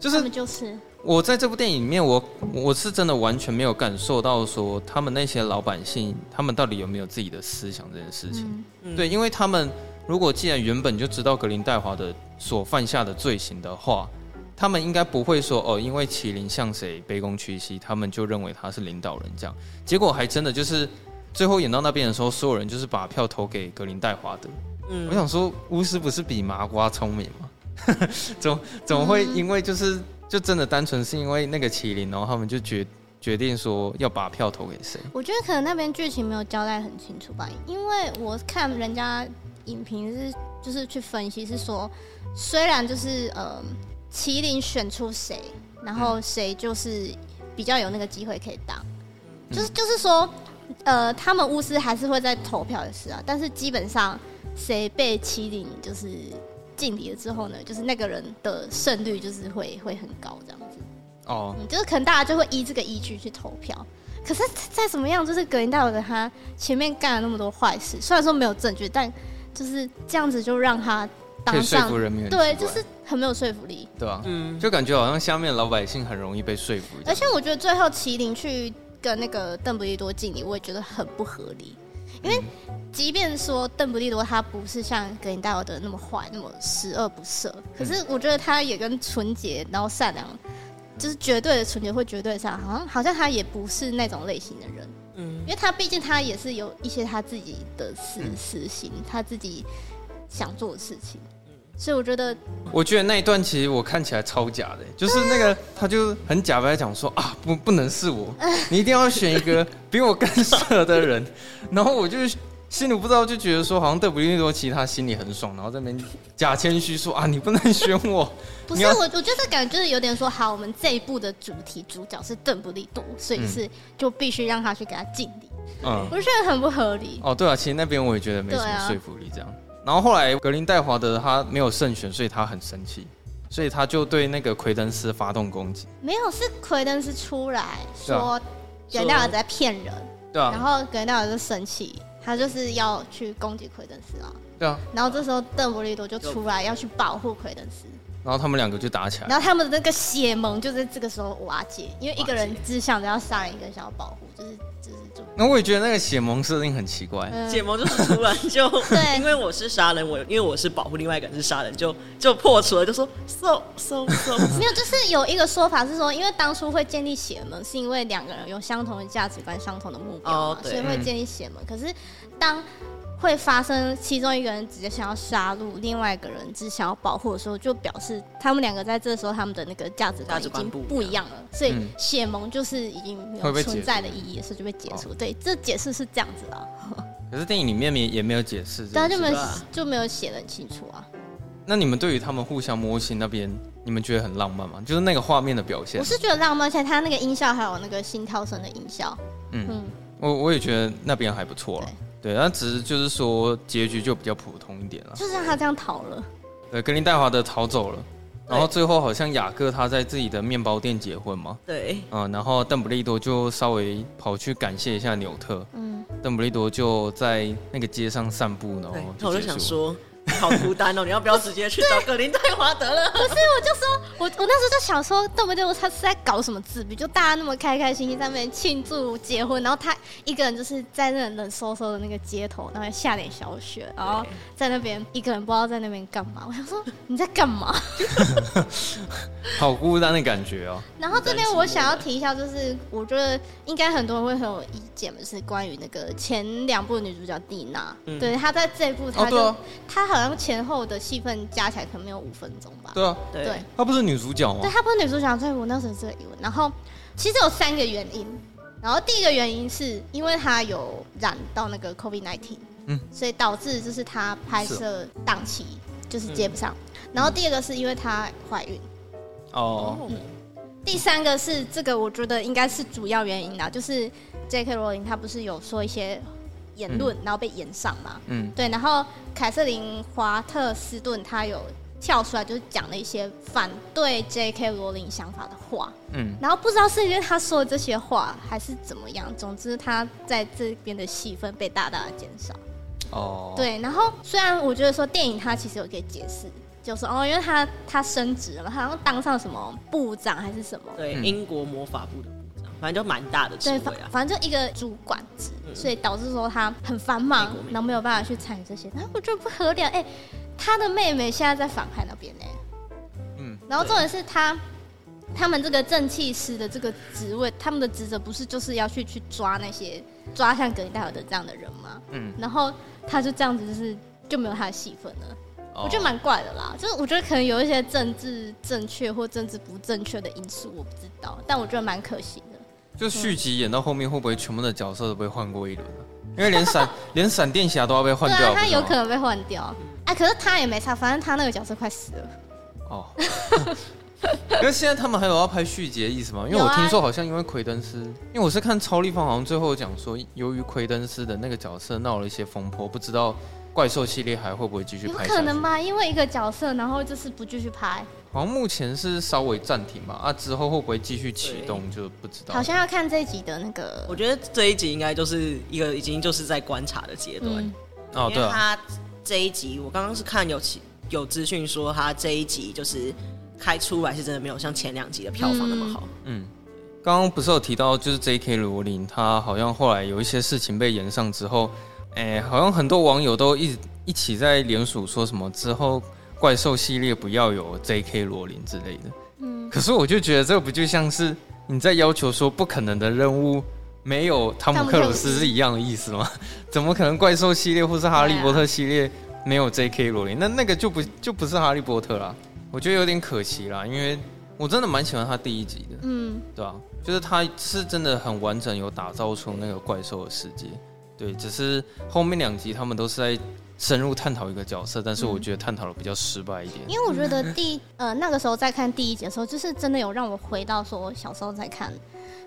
就是就是我在这部电影里面，我我是真的完全没有感受到说他们那些老百姓他们到底有没有自己的思想这件事情。嗯嗯、对，因为他们如果既然原本就知道格林戴华的所犯下的罪行的话。他们应该不会说哦，因为麒麟向谁卑躬屈膝，他们就认为他是领导人这样。结果还真的就是最后演到那边的时候，所有人就是把票投给格林戴华德。嗯，我想说，巫师不是比麻瓜聪明吗？怎么怎么会因为就是就真的单纯是因为那个麒麟，然后他们就决决定说要把票投给谁？我觉得可能那边剧情没有交代很清楚吧，因为我看人家影评是就是去分析是说，虽然就是呃。麒麟选出谁，然后谁就是比较有那个机会可以当，嗯、就是就是说，呃，他们巫师还是会在投票的事啊，但是基本上谁被麒麟就是敬礼了之后呢，就是那个人的胜率就是会会很高这样子。哦、嗯，就是可能大家就会依这个依据去投票。可是再怎么样，就是格林戴维德他前面干了那么多坏事，虽然说没有证据，但就是这样子就让他当上，对，就是很没有说服力，对啊，嗯，就感觉好像下面老百姓很容易被说服。而且我觉得最后麒麟去跟那个邓布利多敬礼，我也觉得很不合理，因为即便说邓布利多他不是像格林戴尔德那么坏，那么十恶不赦，可是我觉得他也跟纯洁然后善良。就是绝对的纯洁或绝对善良，好像好像他也不是那种类型的人，嗯，因为他毕竟他也是有一些他自己的私私心，嗯、他自己想做的事情，嗯，所以我觉得，我觉得那一段其实我看起来超假的，就是那个 他就很假白讲说啊，不不能是我，你一定要选一个比我更适合的人，然后我就。心里不知道，就觉得说好像邓布利多其实他心里很爽，然后在那边假谦虚说啊，你不能选我。不是我，我就是感觉就是有点说，好，我们这一部的主题主角是邓布利多，所以是就必须让他去给他敬礼。嗯，我觉得很不合理。哦，对啊，其实那边我也觉得没什么说服力这样。啊、然后后来格林戴华德他没有胜选，所以他很生气，所以他就对那个奎登斯发动攻击。没有，是奎登斯出来说格林戴华德在骗人，对啊，然后格林戴华德就生气。他就是要去攻击奎登斯啊，对啊，然后这时候邓布利多就出来要去保护奎登斯，然后他们两个就打起来，然后他们的那个血盟就在这个时候瓦解，因为一个人只想着要杀人，一个人想要保护，就是就是就。那我也觉得那个血盟设定很奇怪，嗯、血盟就是突然就对，因为我是杀人，我因为我是保护另外一个人是杀人，就就破除了，就说 so so so，没有，就是有一个说法是说，因为当初会建立血盟，是因为两个人有相同的价值观、相同的目标嘛，哦、所以会建立血盟，嗯、可是。当会发生其中一个人直接想要杀戮另外一个人，只想要保护的时候，就表示他们两个在这时候他们的那个价值观已经不一样了，所以血盟就是已经没有存在的意义，所以就被解除。对，这解释是这样子的。可是电影里面也也没有解释，对，就没有就没有写的很清楚啊。那你们对于他们互相摸心那边，你们觉得很浪漫吗？就是那个画面的表现，我是觉得浪漫，而且他那个音效还有那个心跳声的音效，嗯，嗯我我也觉得那边还不错了。对，那只是就是说结局就比较普通一点了，就是让他这样逃了。对，格林戴华德逃走了，然后最后好像雅各他在自己的面包店结婚嘛。对，嗯，然后邓布利多就稍微跑去感谢一下纽特。嗯，邓布利多就在那个街上散步，然后就想说。好孤单哦！你要不要直接去找格林戴华得了？不是，我就说，我我那时候就想说，对不对？他是在搞什么自闭？就大家那么开开心心在那边庆祝结婚，然后他一个人就是在那冷飕飕的那个街头，然后下点小雪，然后在那边一个人不知道在那边干嘛。我想说你在干嘛？好孤单的感觉哦。然后这边我想要提一下，就是我觉得应该很多人会很有意见就，是关于那个前两部女主角蒂娜，嗯、对她在这一部她就她。好像前后的戏份加起来可能没有五分钟吧。对啊，对，她不是女主角吗？对，她不是女主角，所以我那时候是这个疑问。然后其实有三个原因。然后第一个原因是因为她有染到那个 COVID nineteen，嗯，所以导致就是她拍摄档期就是接不上。嗯、然后第二个是因为她怀孕。哦。嗯。第三个是这个，我觉得应该是主要原因啦，就是 J.K. 罗琳她不是有说一些。言论，然后被延上嘛，嗯，对，然后凯瑟琳华特斯顿她有跳出来，就是讲了一些反对 J.K. 罗琳想法的话，嗯，然后不知道是因为他说的这些话，还是怎么样，总之他在这边的戏份被大大的减少，哦，对，然后虽然我觉得说电影它其实有可以解释，就是哦，因为他他升职了，他好像当上什么部长还是什么，对，英国魔法部的。反正就蛮大的职位啊，对，反正就一个主管职，嗯、所以导致说他很繁忙，然后没有办法去参与这些。然后我觉得不合理，哎、欸，他的妹妹现在在反派那边呢，嗯，然后重点是他，他们这个正气师的这个职位，他们的职责不是就是要去去抓那些抓像格林戴尔德这样的人吗？嗯，然后他就这样子，就是就没有他的戏份了，哦、我觉得蛮怪的啦。就是我觉得可能有一些政治正确或政治不正确的因素，我不知道，但我觉得蛮可惜的。就续集演到后面会不会全部的角色都被换过一轮呢？因为连闪 连闪电侠都要被换掉，对啊，他有可能被换掉。哎，可是他也没差，反正他那个角色快死了。哦。可是现在他们还有要拍续集的意思吗？因为我听说好像因为奎登斯，因为我是看超立方，好像最后讲说，由于奎登斯的那个角色闹了一些风波，不知道怪兽系列还会不会继续拍？有可能吧，因为一个角色，然后就是不继续拍。好像目前是稍微暂停吧，啊，之后会不会继续启动就不知道。好像要看这一集的那个，我觉得这一集应该就是一个已经就是在观察的阶段。嗯、哦，对，他这一集我刚刚是看有有资讯说他这一集就是开出来是真的没有像前两集的票房那么好。嗯，刚刚不是有提到就是 J.K. 罗琳，他好像后来有一些事情被延上之后，哎，好像很多网友都一一起在联署说什么之后。怪兽系列不要有 J.K. 罗琳之类的，嗯，可是我就觉得这个不就像是你在要求说不可能的任务没有汤姆克鲁斯是一样的意思吗？怎么可能怪兽系列或是哈利波特系列没有 J.K. 罗琳？那那个就不就不是哈利波特啦？我觉得有点可惜啦，因为我真的蛮喜欢他第一集的，嗯，对啊？就是他是真的很完整，有打造出那个怪兽的世界，对，只是后面两集他们都是在。深入探讨一个角色，但是我觉得探讨的比较失败一点。因为我觉得第呃那个时候在看第一集的时候，就是真的有让我回到说我小时候在看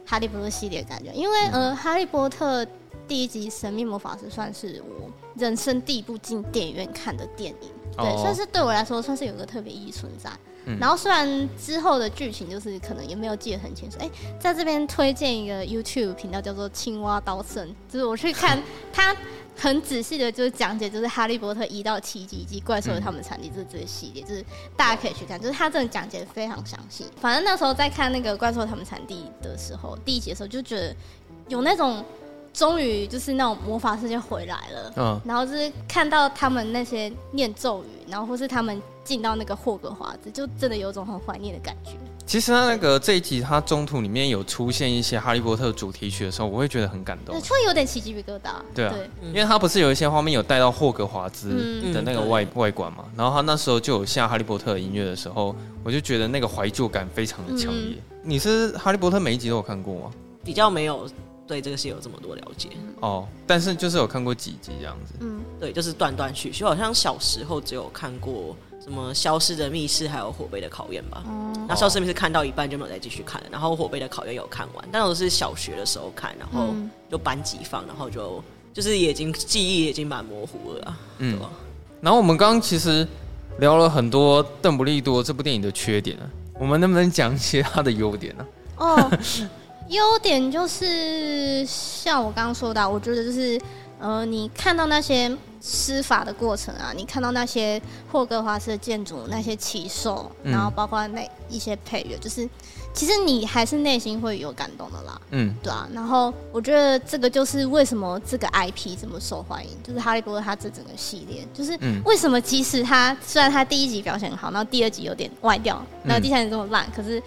哈利波特系列的感觉。因为呃哈利波特第一集神秘魔法师算是我人生第一部进电影院看的电影，对，算是对我来说算是有个特别意义存在。然后虽然之后的剧情就是可能也没有记得很清楚，哎，在这边推荐一个 YouTube 频道叫做青蛙刀圣，就是我去看 他很仔细的，就是讲解就是哈利波特一到七集以及怪兽与他们的产地这这个系列，就是大家可以去看，就是他真的讲解非常详细。反正那时候在看那个怪兽他们产地的时候，第一集的时候就觉得有那种。终于就是那种魔法世界回来了，嗯，然后就是看到他们那些念咒语，然后或是他们进到那个霍格华兹，就真的有种很怀念的感觉。其实他那个这一集，他中途里面有出现一些哈利波特主题曲的时候，我会觉得很感动，会有点起鸡皮疙瘩。对啊，对因为他不是有一些画面有带到霍格华兹的那个外、嗯、外观嘛，然后他那时候就有下哈利波特的音乐的时候，我就觉得那个怀旧感非常的强烈。嗯、你是哈利波特每一集都有看过吗？比较没有。对这个戏有这么多了解哦，但是就是有看过几集这样子，嗯，对，就是断断续续，好像小时候只有看过什么《消失的密室》还有《火杯的考验》吧。嗯，那《消失的密室》看到一半就没有再继续看了，然后《火杯的考验》有看完，但我是小学的时候看，然后就班级放，然后就就是已经记忆已经蛮模糊了啊，嗯。然后我们刚刚其实聊了很多邓布利多这部电影的缺点啊，我们能不能讲一些它的优点呢？哦。优点就是像我刚刚说的，我觉得就是，呃，你看到那些施法的过程啊，你看到那些霍格华兹的建筑、那些奇兽，然后包括那一些配乐，就是其实你还是内心会有感动的啦。嗯，对啊。然后我觉得这个就是为什么这个 IP 这么受欢迎，就是哈利波特它这整个系列，就是为什么即使它虽然它第一集表现很好，然后第二集有点歪掉，然后第三集这么烂，可是。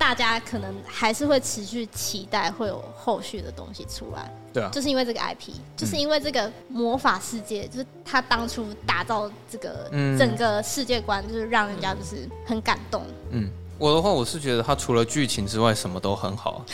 大家可能还是会持续期待会有后续的东西出来，对啊，就是因为这个 IP，就是因为这个魔法世界，就是他当初打造这个整个世界观，就是让人家就是很感动。嗯，我的话我是觉得他除了剧情之外什么都很好，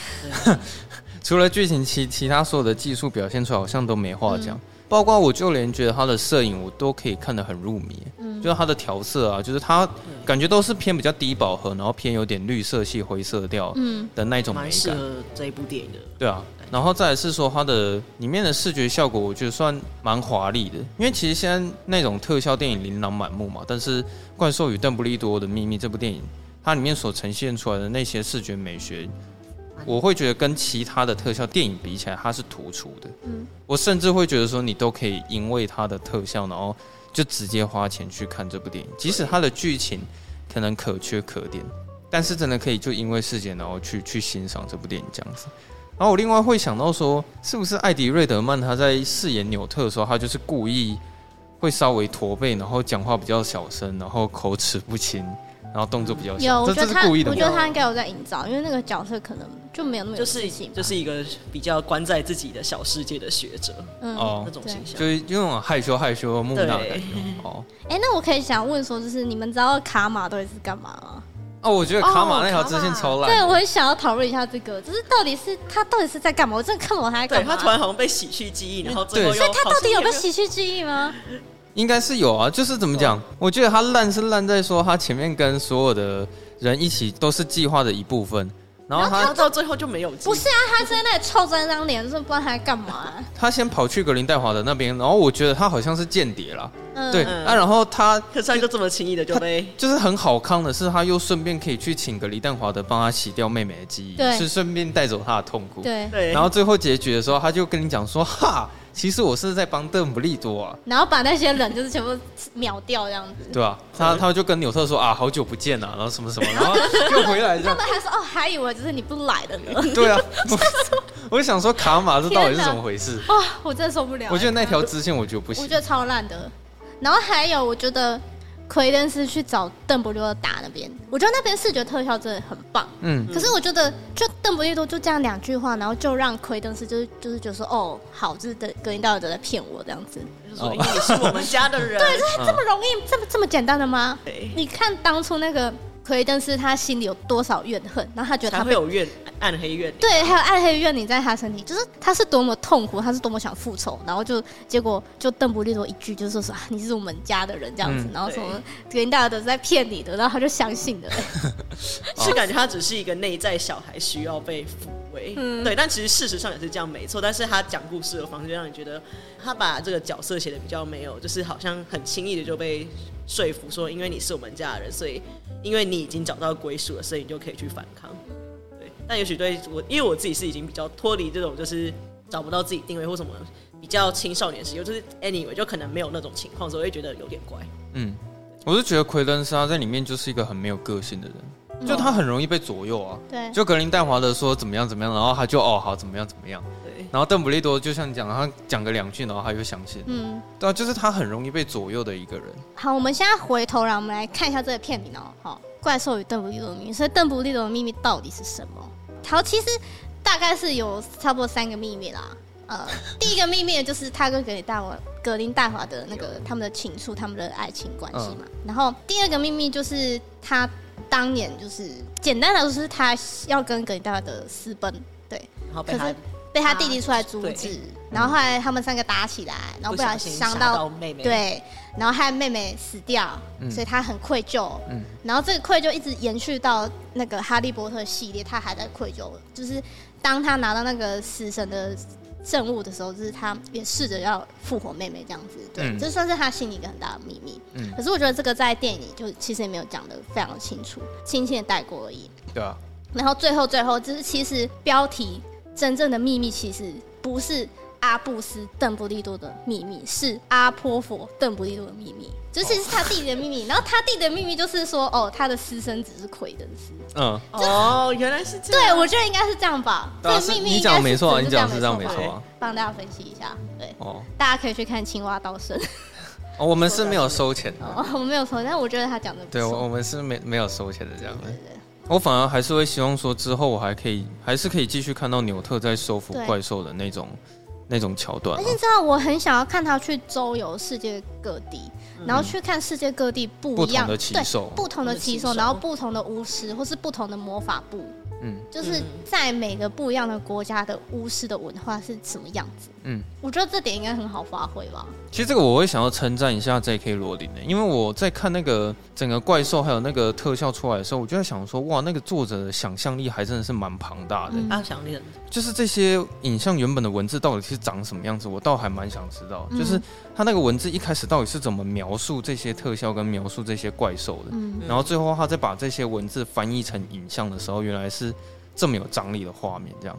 除了剧情其其他所有的技术表现出来好像都没话讲。嗯包括我就连觉得他的摄影我都可以看得很入迷，嗯，就是他的调色啊，就是他感觉都是偏比较低饱和，然后偏有点绿色系灰色调，嗯的那种美感。蛮适合这一部电影的。对啊，然后再来是说它的里面的视觉效果，我觉得算蛮华丽的，因为其实现在那种特效电影琳琅满目嘛，但是《怪兽与邓布利多的秘密》这部电影，它里面所呈现出来的那些视觉美学。我会觉得跟其他的特效电影比起来，它是突出的。嗯，我甚至会觉得说，你都可以因为它的特效，然后就直接花钱去看这部电影，即使它的剧情可能可缺可点，但是真的可以就因为事件，然后去去欣赏这部电影这样子。然后我另外会想到说，是不是艾迪·瑞德曼他在饰演纽特的时候，他就是故意会稍微驼背，然后讲话比较小声，然后口齿不清。然后动作比较小，有，我觉得他，我觉得他应该有在营造，因为那个角色可能就没有那么就是就是一个比较关在自己的小世界的学者，嗯，那种形象，就是那种害羞害羞木讷的感觉。哦，哎，那我可以想问说，就是你们知道卡玛到底是干嘛吗？哦，我觉得卡玛那条支线超烂。对，我很想要讨论一下这个，就是到底是他到底是在干嘛？我真的看不懂他在干嘛。对，他突然好像被洗去记忆，然后最后又，所以他到底有被洗去记忆吗？应该是有啊，就是怎么讲？我觉得他烂是烂在说他前面跟所有的人一起都是计划的一部分，然后他，到最后就没有。不是啊，他在那里臭着那张脸，是不知道他在干嘛、啊。他先跑去格林戴华的那边，然后我觉得他好像是间谍啦。嗯、对，那、啊、然后他可是他就这么轻易的就被，就是很好康的是，他又顺便可以去请格林戴华的帮他洗掉妹妹的记忆，是顺便带走他的痛苦。对对。然后最后结局的时候，他就跟你讲说：“哈，其实我是在帮邓布利多啊。”然后把那些人就是全部秒掉这样子。对啊，他他就跟纽特说：“啊，好久不见啊，然后什么什么，然后又回来。”他们还说：“哦，还以为就是你不来的呢。”对啊，我就想说卡玛这到底是怎么回事？哦，我真的受不了。我觉得那条支线我觉得不行，我觉得超烂的。然后还有，我觉得奎登斯去找邓布利多打那边，我觉得那边视觉特效真的很棒。嗯，可是我觉得就邓布利多就这样两句话，然后就让奎登斯就是就是觉得说，哦，好，就是格林道尔德在骗我这样子，就是说 你是我们家的人，对，就是这么容易，这么这么简单的吗？你看当初那个。奎登斯他心里有多少怨恨，然后他觉得他会有怨暗黑怨，对，还有暗黑怨你在他身体，就是他是多么痛苦，他是多么想复仇，然后就结果就邓布利多一句就说说啊，你是我们家的人这样子，嗯、然后什么格林戴华德是在骗你的，然后他就相信了，是感觉他只是一个内在小孩需要被嗯，对，但其实事实上也是这样没错，但是他讲故事的方式就让你觉得他把这个角色写的比较没有，就是好像很轻易的就被说服说，因为你是我们家的人，所以。因为你已经找到归属了，所以你就可以去反抗。对，但也许对我，因为我自己是已经比较脱离这种就是找不到自己定位或什么比较青少年时，就是 anyway 就可能没有那种情况，所以我会觉得有点怪。嗯，我是觉得奎登莎在里面就是一个很没有个性的人，嗯、就他很容易被左右啊。对，就格林戴华德说怎么样怎么样，然后他就哦好怎么样怎么样。对然后邓布利多就像你讲，他讲个两句，然后他就相信。嗯，对啊，就是他很容易被左右的一个人。好，我们现在回头来，我们来看一下这个片名哦。好，怪兽与邓布利多的秘密。所以邓布利多的秘密到底是什么？好，其实大概是有差不多三个秘密啦。呃，第一个秘密就是他跟格林戴华、格林戴华的那个他们的情愫、他们的爱情关系嘛。嗯、然后第二个秘密就是他当年就是简单来说是他要跟格里戴华的私奔，对，然后被他。被他弟弟出来阻止，啊、然后后来他们三个打起来，嗯、然后不小心伤到，到妹妹，对，然后害妹妹死掉，嗯、所以他很愧疚，嗯，然后这个愧疚一直延续到那个哈利波特系列，他还在愧疚，就是当他拿到那个死神的圣物的时候，就是他也试着要复活妹妹这样子，对，嗯、这算是他心里一个很大的秘密，嗯，可是我觉得这个在电影里就其实也没有讲的非常的清楚，轻轻的带过而已，对啊，然后最后最后就是其实标题。真正的秘密其实不是阿布斯邓布利多的秘密，是阿波佛邓布利多的秘密，这其实是他弟弟的秘密。然后他弟弟的秘密就是说，哦，他的私生子是奎登斯。嗯，哦，原来是这样。对，我觉得应该是这样吧。这秘密你讲没错，你讲是这样没错啊。帮大家分析一下，对，哦，大家可以去看《青蛙道生》。哦，我们是没有收钱的，哦我们没有收，但我觉得他讲的对，我们是没没有收钱的这样的。我反而还是会希望说，之后我还可以，还是可以继续看到纽特在收服怪兽的那种对那种桥段。而且知道，我很想要看他去周游世界各地，嗯、然后去看世界各地不一样的奇兽，不同的骑手，然后不同的巫师，或是不同的魔法部。嗯，就是在每个不一样的国家的巫师的文化是什么样子？嗯，我觉得这点应该很好发挥吧。其实这个我会想要称赞一下 J.K. 罗琳的，因为我在看那个整个怪兽还有那个特效出来的时候，我就在想说，哇，那个作者的想象力还真的是蛮庞大的。他想力很，就是这些影像原本的文字到底是长什么样子，我倒还蛮想知道。就是他那个文字一开始到底是怎么描述这些特效跟描述这些怪兽的，嗯，然后最后他再把这些文字翻译成影像的时候，原来是。这么有张力的画面，这样，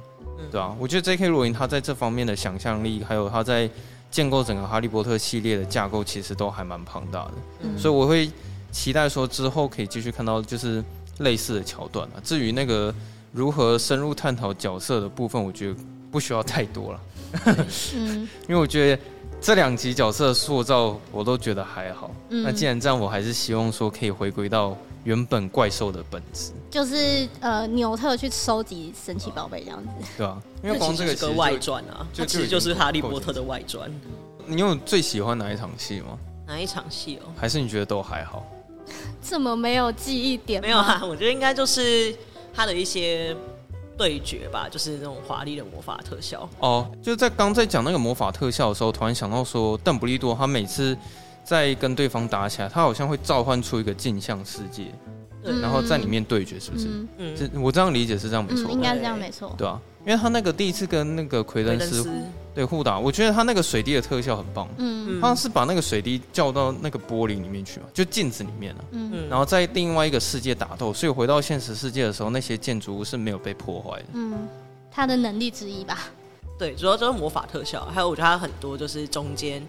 对啊，我觉得 J.K. 罗琳他在这方面的想象力，还有他在建构整个哈利波特系列的架构，其实都还蛮庞大的。嗯，所以我会期待说之后可以继续看到就是类似的桥段啊。至于那个如何深入探讨角色的部分，我觉得不需要太多了。嗯，因为我觉得这两集角色塑造我都觉得还好。嗯，那既然这样，我还是希望说可以回归到。原本怪兽的本质就是呃，纽特去收集神奇宝贝这样子，对啊，因为光这个是个外传啊，就其实就是哈利波特的外传。你有最喜欢哪一场戏吗？哪一场戏哦？还是你觉得都还好？这么没有记忆点？没有啊，我觉得应该就是他的一些对决吧，就是那种华丽的魔法特效。哦，就是在刚在讲那个魔法特效的时候，突然想到说，邓布利多他每次。在跟对方打起来，他好像会召唤出一个镜像世界，然后在里面对决，是不是？嗯，这我这样理解是这样没错，应该是这样没错，对啊，因为他那个第一次跟那个奎登斯对互打，我觉得他那个水滴的特效很棒，嗯，他是把那个水滴叫到那个玻璃里面去嘛，就镜子里面了，嗯，然后在另外一个世界打斗，所以回到现实世界的时候，那些建筑物是没有被破坏的，嗯，他的能力之一吧，对，主要就是魔法特效，还有我觉得他很多就是中间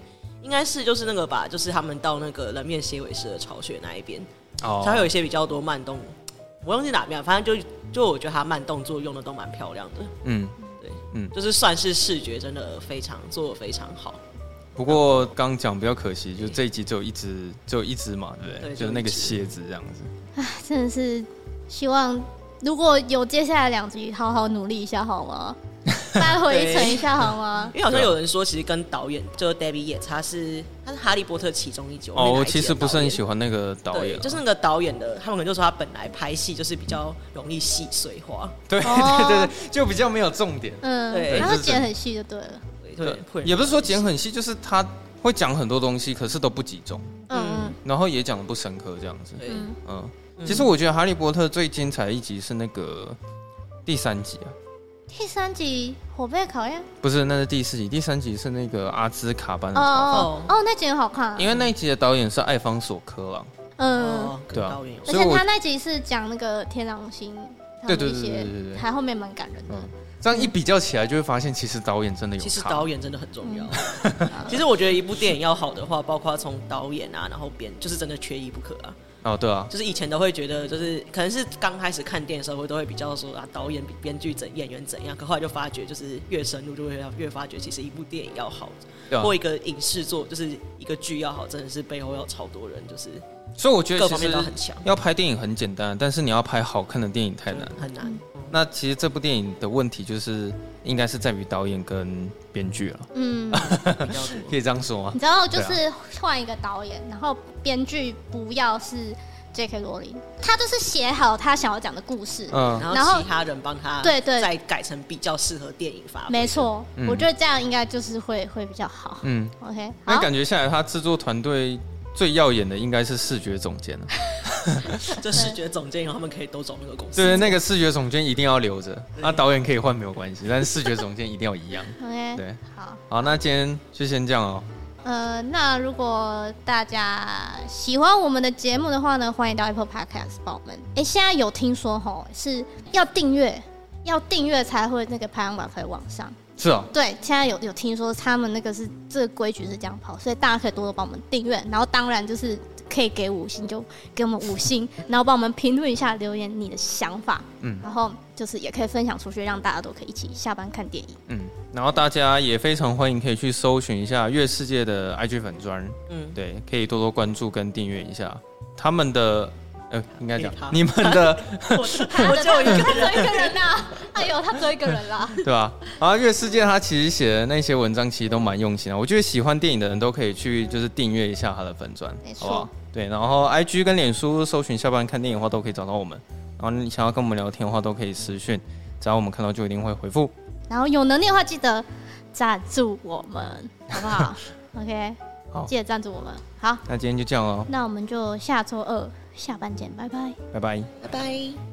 应该是就是那个吧，就是他们到那个人面蝎尾蛇的巢穴那一边。哦，它有一些比较多慢动，我忘记哪边，反正就就我觉得它慢动作用的都蛮漂亮的。嗯，对，嗯，就是算是视觉真的非常做的非常好。不过刚讲比较可惜，就这一集只有一只，只有一只嘛，对不对？就是那个蝎子这样子。唉，真的是希望如果有接下来两集，好好努力一下好吗？再回忆一下好吗？因为好像有人说，其实跟导演就是 David Yates，他是他是哈利波特其中一集。哦，我其实不是很喜欢那个导演，就是那个导演的，他们可能就说他本来拍戏就是比较容易细碎化，对对对对，就比较没有重点。嗯，对，他剪很细就对了。对，也不是说剪很细，就是他会讲很多东西，可是都不集中。嗯，然后也讲的不深刻，这样子。嗯嗯，其实我觉得哈利波特最精彩的一集是那个第三集啊。第三集火杯考验不是，那是第四集。第三集是那个阿兹卡班的哦哦，那集很好看，因为那一集的导演是艾方索·科朗。嗯，对啊，而且他那集是讲那个天狼星，对对对对对对，还后面蛮感人的。这样一比较起来，就会发现其实导演真的有。其实导演真的很重要。其实我觉得一部电影要好的话，包括从导演啊，然后编，就是真的缺一不可啊。哦，对啊，就是以前都会觉得，就是可能是刚开始看电影的时候，会都会比较说啊，导演比编剧怎演员怎样。可后来就发觉，就是越深入就会越发觉，其实一部电影要好，啊、或一个影视作，就是一个剧要好，真的是背后要超多人，就是所以我觉得各方面都很强。要拍电影很简单，但是你要拍好看的电影太难，很难。嗯、那其实这部电影的问题就是，应该是在于导演跟编剧了。嗯，可以这样说吗？你知道，就是换一个导演，然后编剧不要是 J.K. 罗琳，他就是写好他想要讲的故事，嗯，然后其他人帮他对对再改成比较适合电影发挥。没错，我觉得这样应该就是会会比较好。嗯，OK。那感觉下来，他制作团队最耀眼的应该是视觉总监了。这视觉总监以后他们可以都走那个公司。对，那个视觉总监一定要留着，那导演可以换没有关系，但是视觉总监一定要一样。OK，对，好，好，那今天就先这样哦。呃，那如果大家喜欢我们的节目的话呢，欢迎到 Apple Podcast 帮我们。哎，现在有听说吼是要订阅，要订阅才会那个排行榜可以往上。是啊。对，现在有有听说他们那个是这个规矩是这样跑，所以大家可以多多帮我们订阅，然后当然就是。可以给五星就给我们五星，然后帮我们评论一下，留言你的想法，嗯，然后就是也可以分享出去，让大家都可以一起下班看电影，嗯，然后大家也非常欢迎可以去搜寻一下月世界的 IG 粉砖，嗯，对，可以多多关注跟订阅一下他们的。呃，应该讲你们的，我就一个，他只有一个人呐，哎呦，他只有一个人啦，对吧？啊，月世界他其实写的那些文章其实都蛮用心的，我觉得喜欢电影的人都可以去就是订阅一下他的粉专，没错，好不好？对，然后 I G 跟脸书搜寻下班看电影的话都可以找到我们，然后你想要跟我们聊天的话都可以私讯，只要我们看到就一定会回复。然后有能力的话记得赞助我们，好不好？OK，好，记得赞助我们。好，那今天就这样哦，那我们就下周二。下班见，拜拜，拜拜，拜拜。